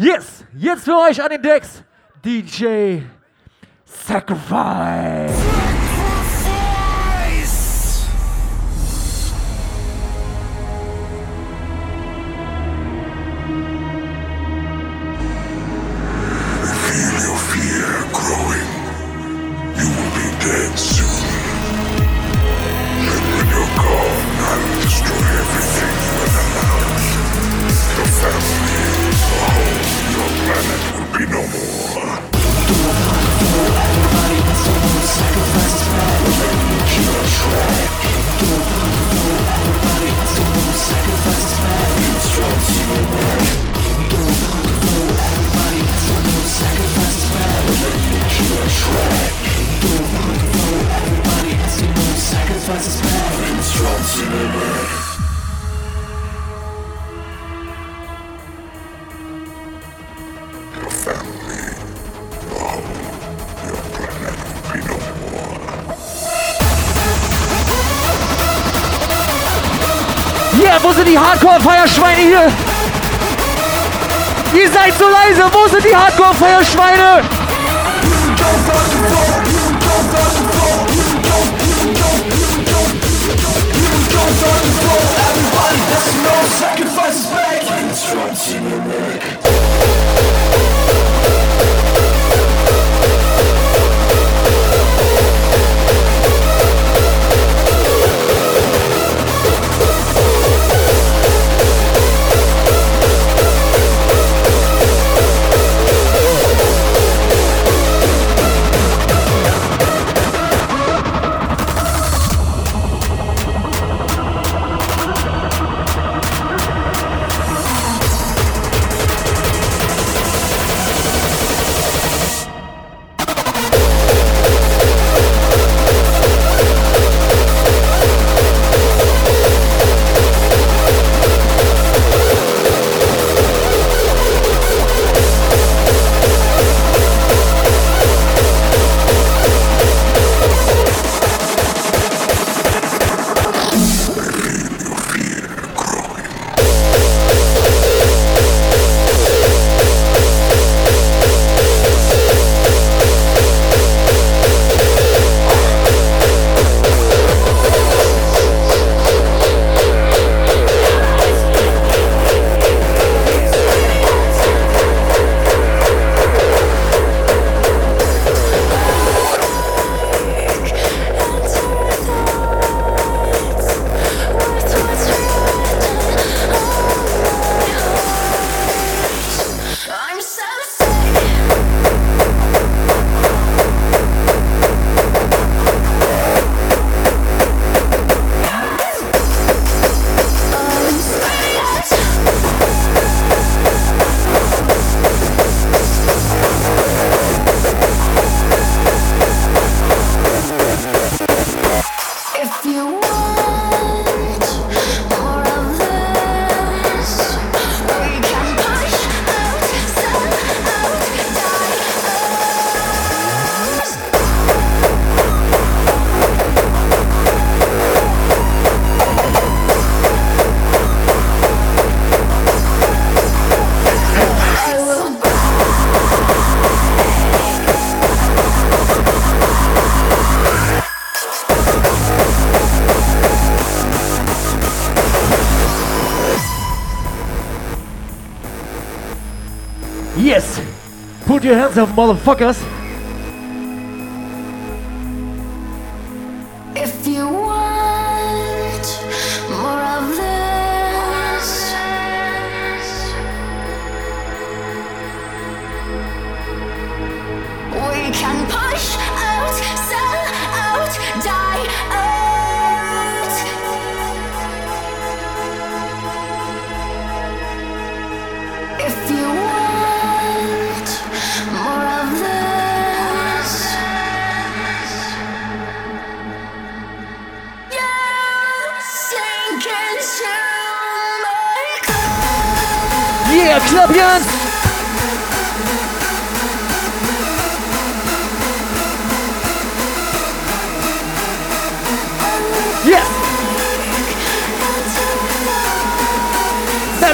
Yes, jetzt für euch an den Decks DJ Sacrifice. be no more. Sacrifice spread, killer track. Everybody, sacrifice spread. Instructs you back. Everybody, sacrifice spread. Killer track. Everybody, sacrifice spread. Instructs you back. Die Hardcore-Feierschweine hier? Ihr seid so leise. Wo sind die Hardcore-Feierschweine? Everybody, that's no sacrifices your hands up, motherfuckers.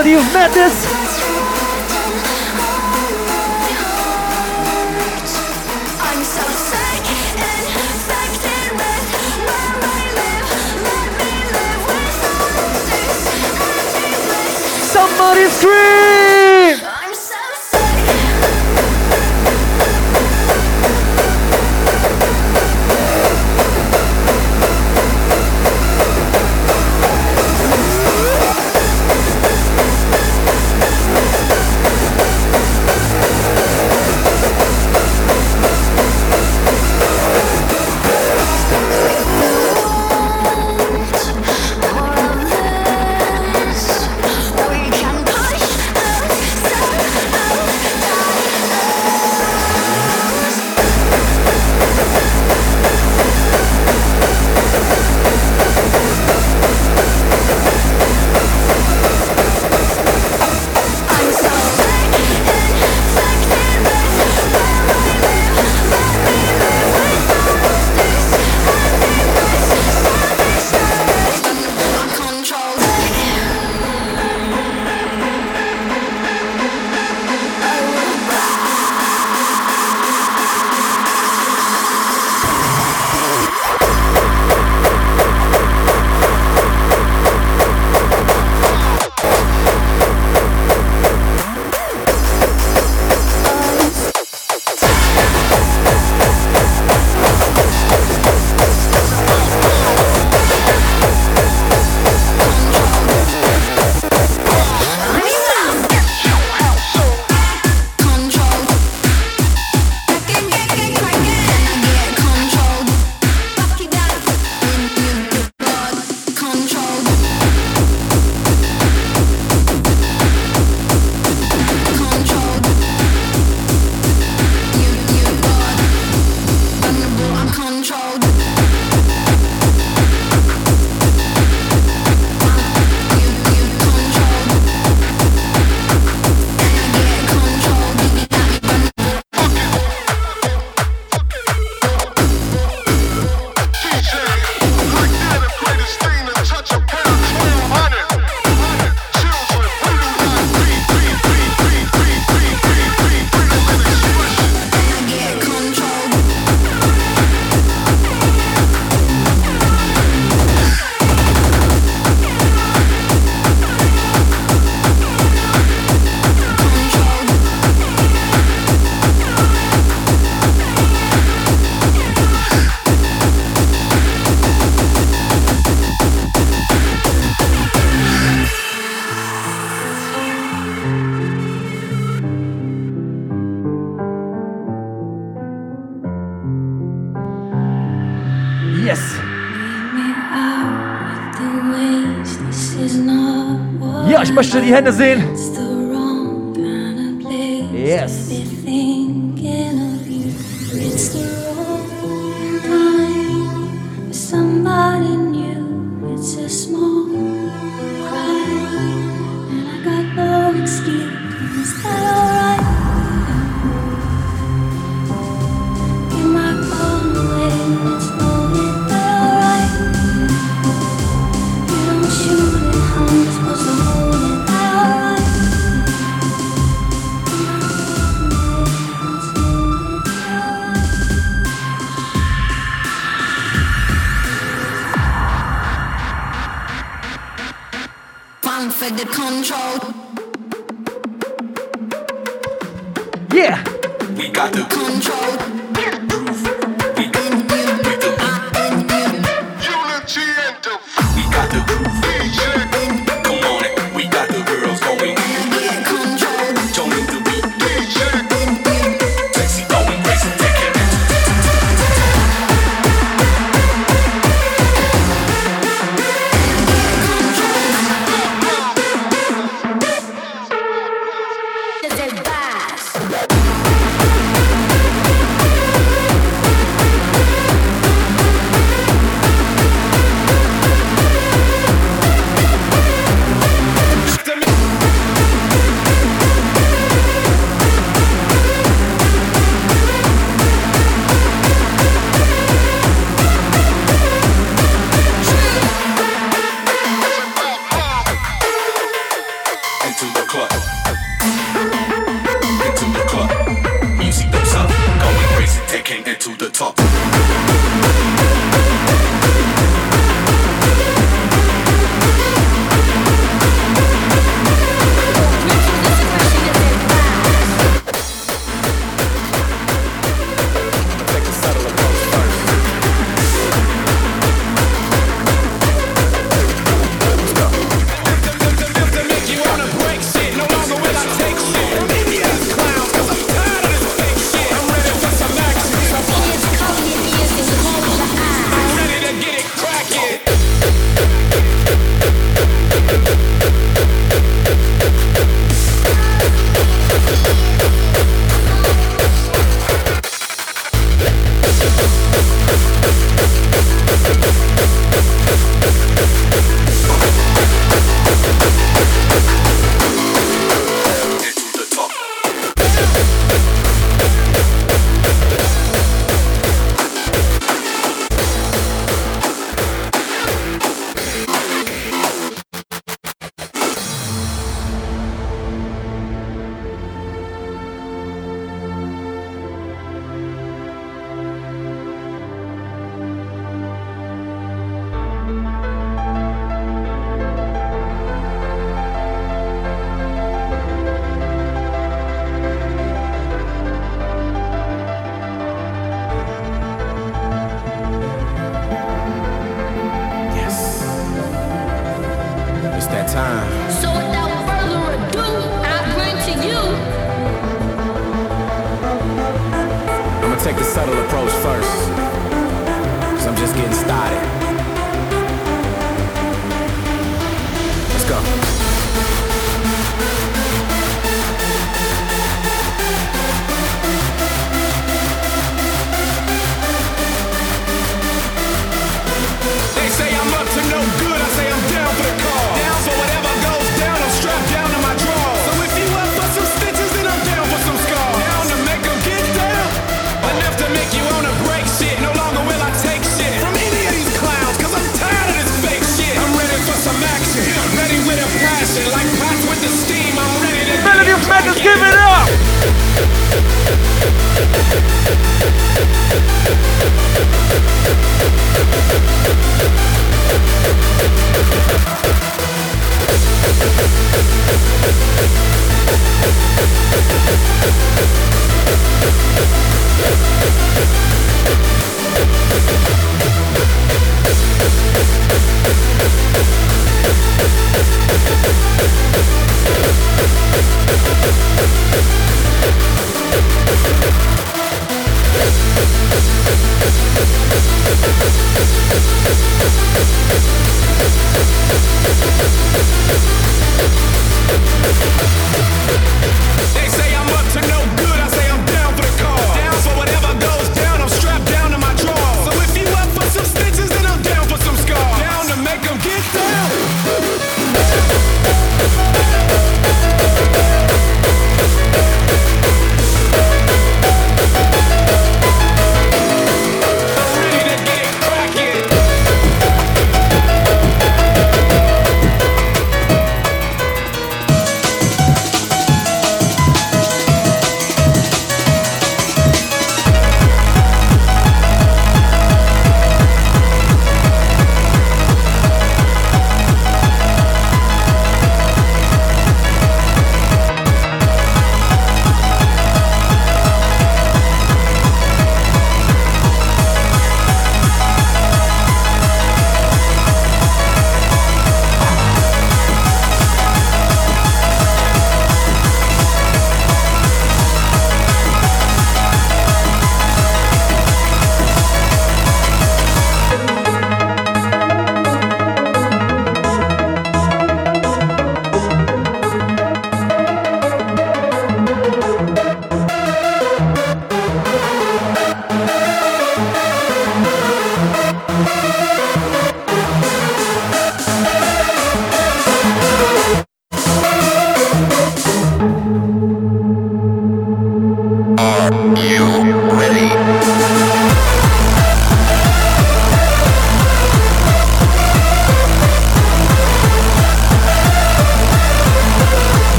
whether you've met this? Yes. Ja, ich möchte die Hände sehen. Yes.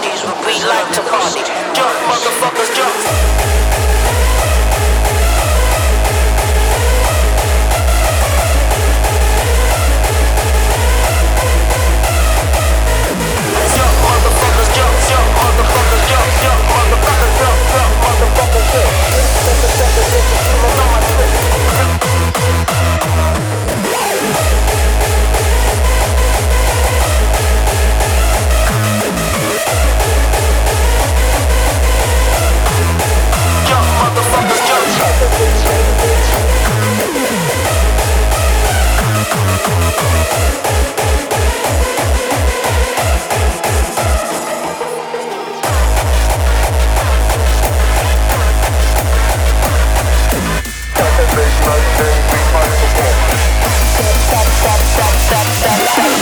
parties where we like to party. Jump, motherfuckers, jump.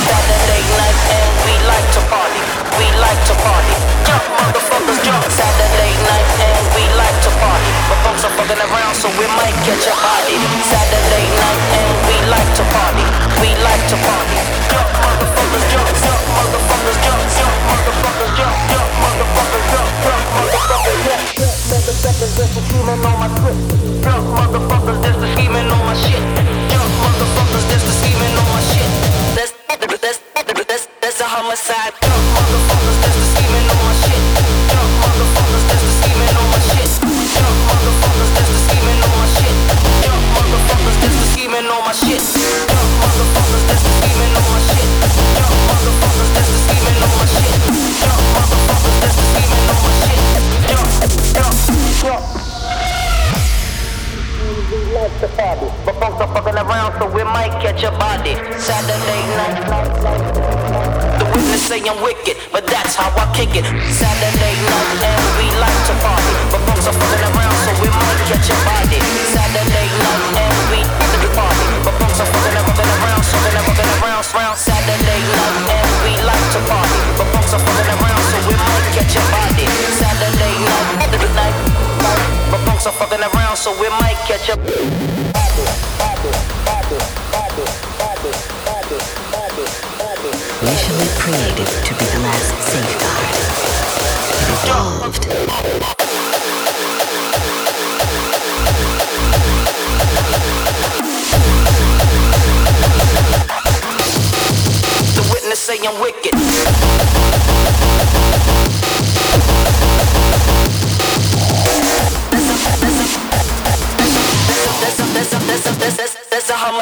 Saturday night and we like to party. We like to party. Yeah, motherfuckers. clubs are fucking around, so we might catch a body. Saturday night and we like to party. We like to party. Jump, motherfuckers, jump, jump, motherfuckers, jump, jump, motherfuckers, jump, jump, motherfuckers, jump, jump, motherfuckers, jump. Motherfuckers, just motherfuckers. scheming motherfuckers. my motherfuckers. Drunk motherfuckers, just motherfuckers. scheming motherfuckers. my shit.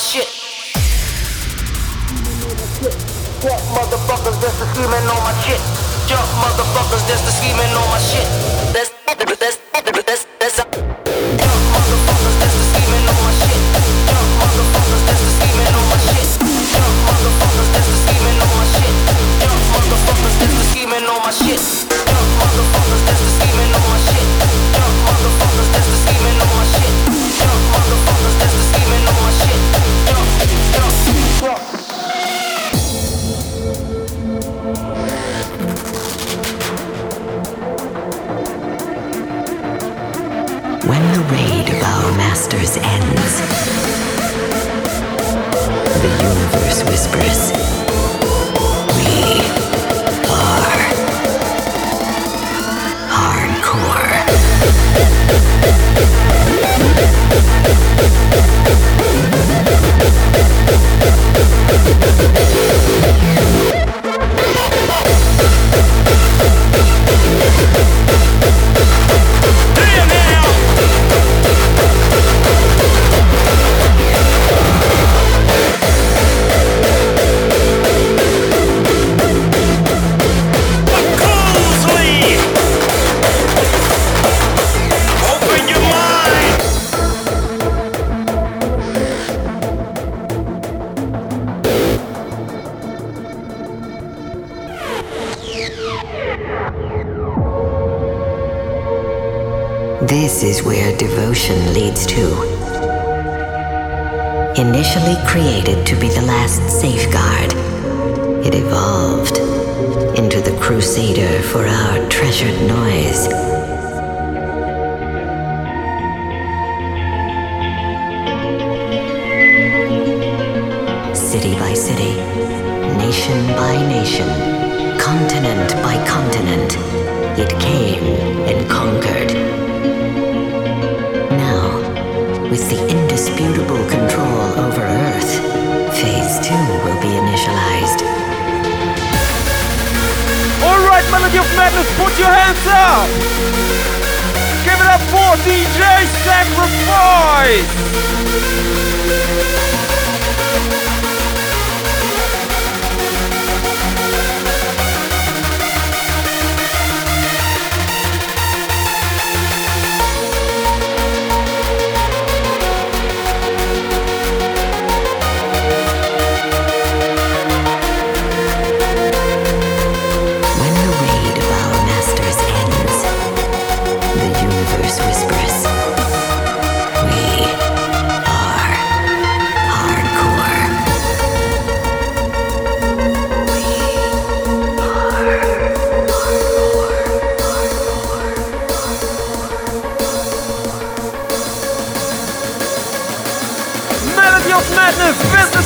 shit. Motherfuckers, that's the scheming on my shit. Jump motherfuckers, that's the scheming on my shit. That's that's that's. Melody of Madness, put your hands up! Give it up for DJ Sacrifice!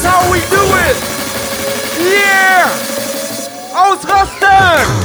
That's how we do it! Yeah! Ausrasten!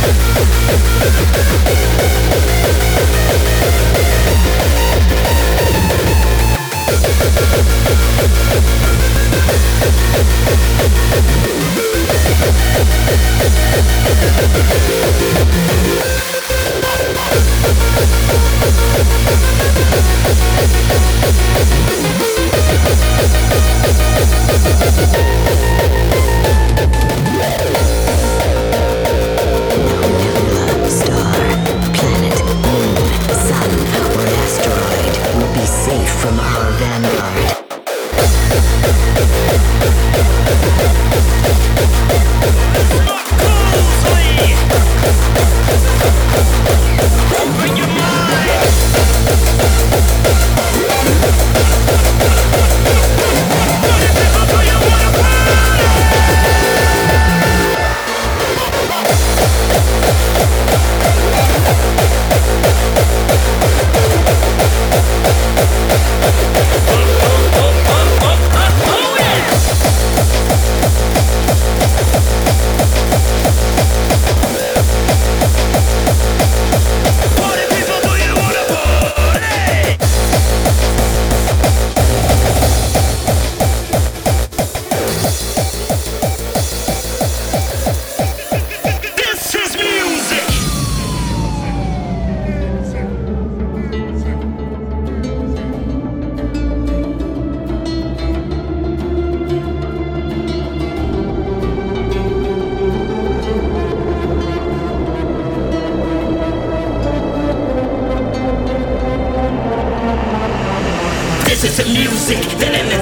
sick, then in the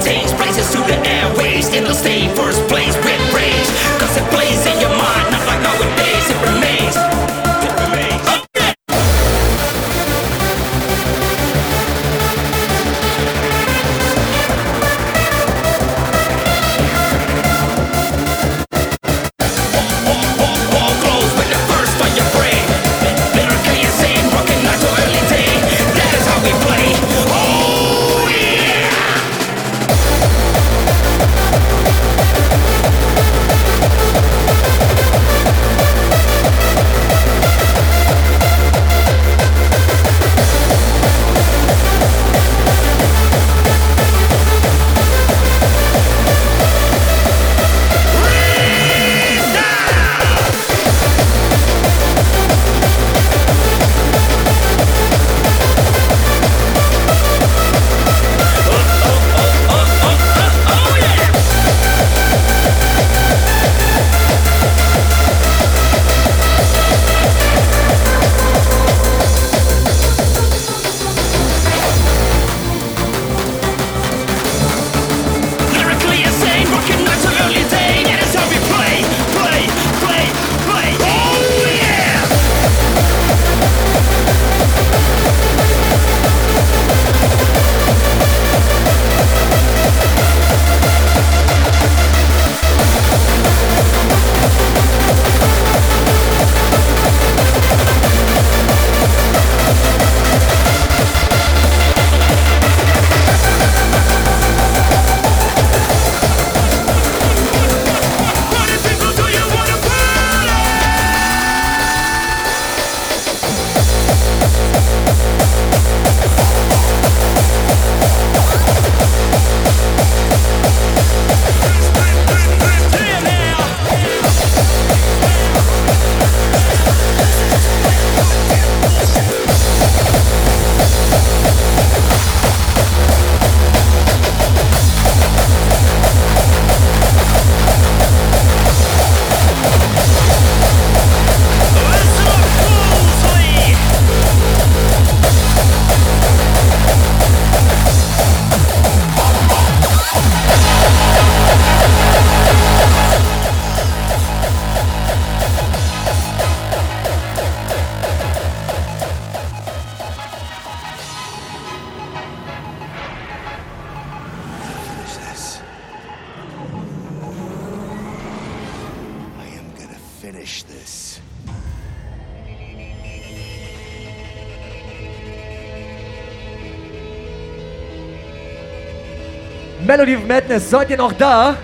Melody of Madness, seid ihr noch da?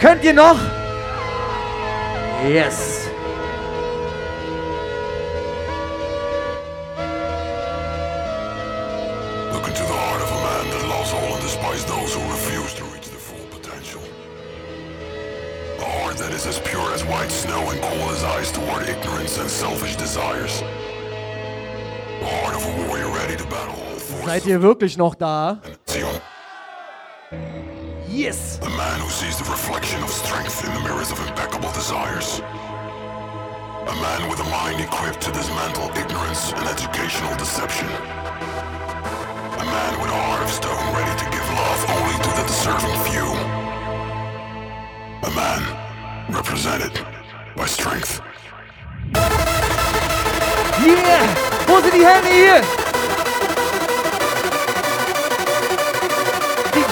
Könnt ihr noch? Yes. Look into the heart of a man that loves all and despises those who refuse to reach their full potential. A heart that is as pure as white snow and cold as ice toward ignorance and selfish desires. The heart of a warrior ready to battle all forces. Seid ihr wirklich noch da? Zion, Yes. the man who sees the reflection of strength in the mirrors of impeccable desires. A man with a mind equipped to dismantle ignorance and educational deception. A man with a heart of stone ready to give love only to the deserving few. A man represented by strength. Yeah! Wo sind die Hände hier?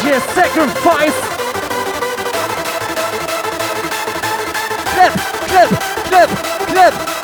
DJ Sacrifice! Clap, clap, clap, clap!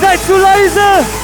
Seid zu leise!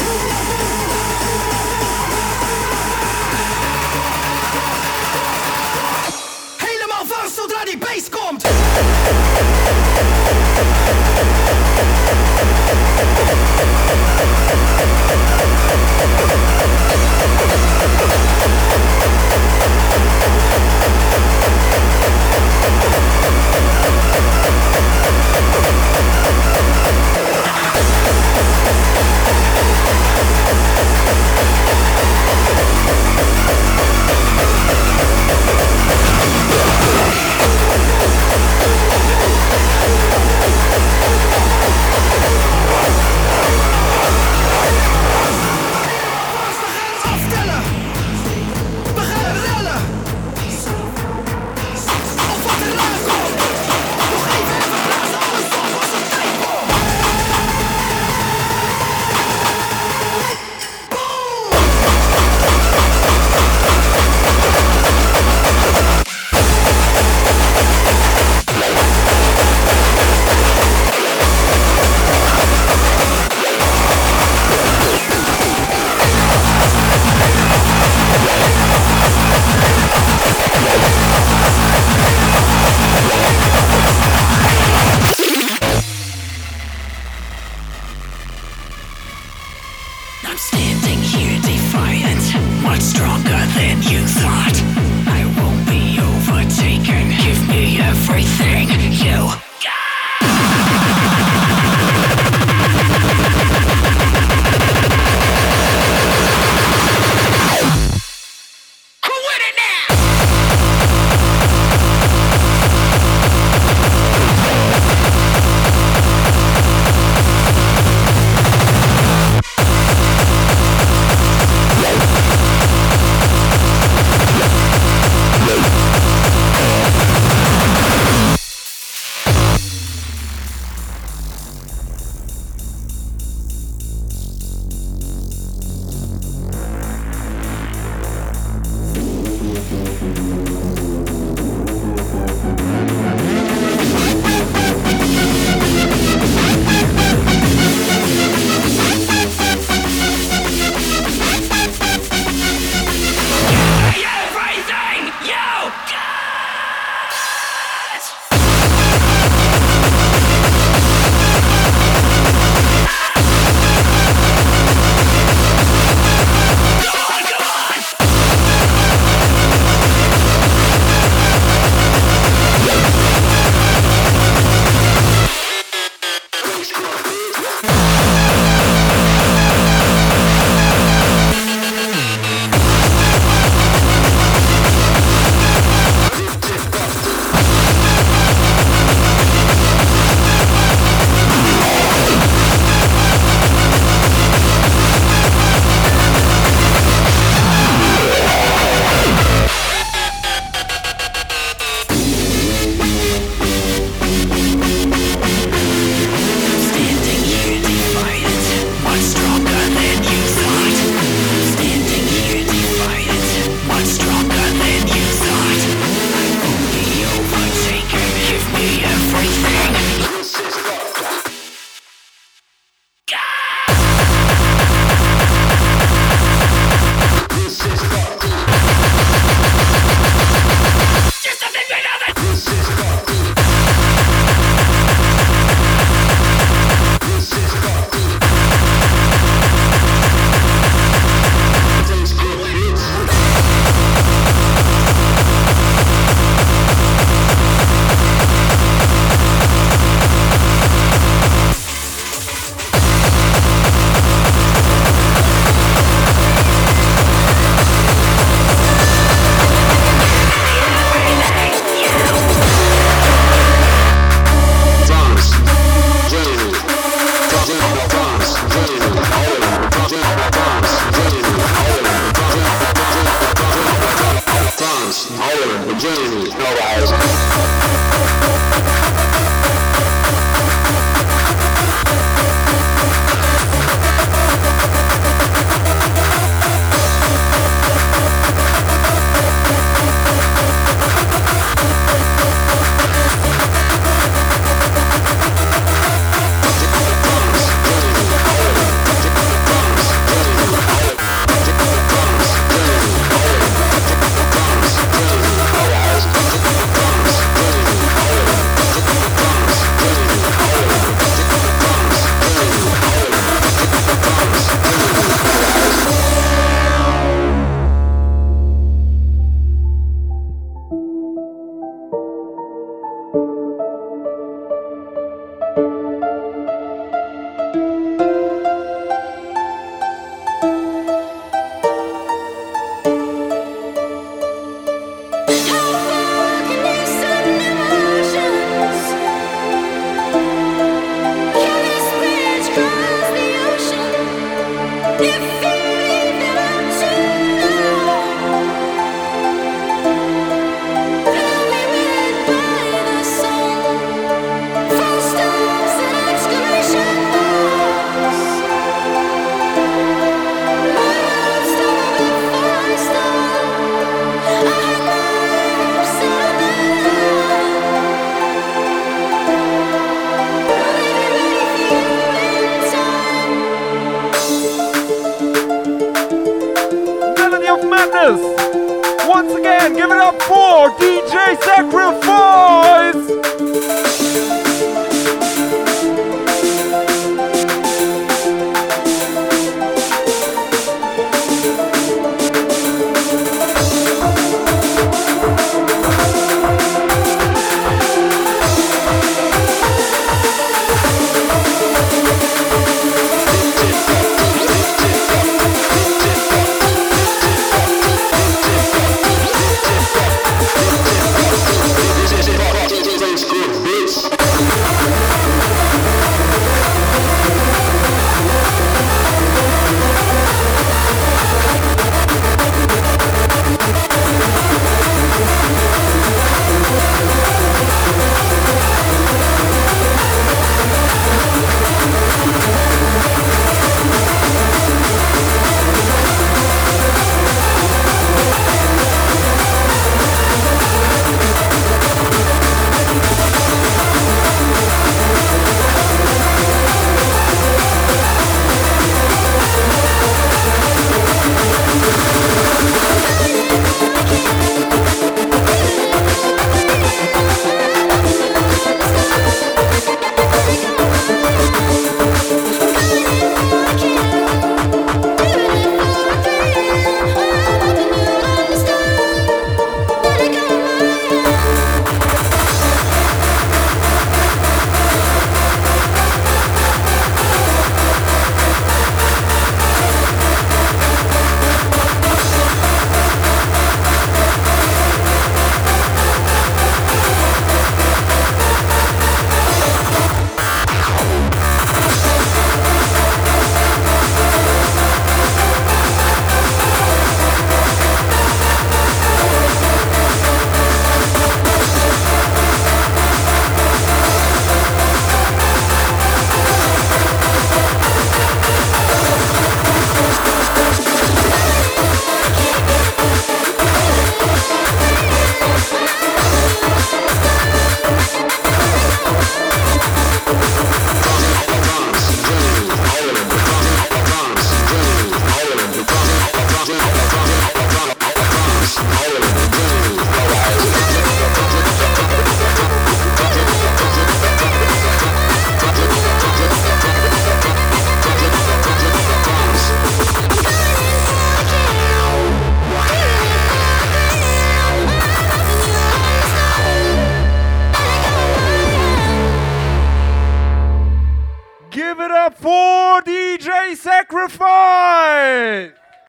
DJ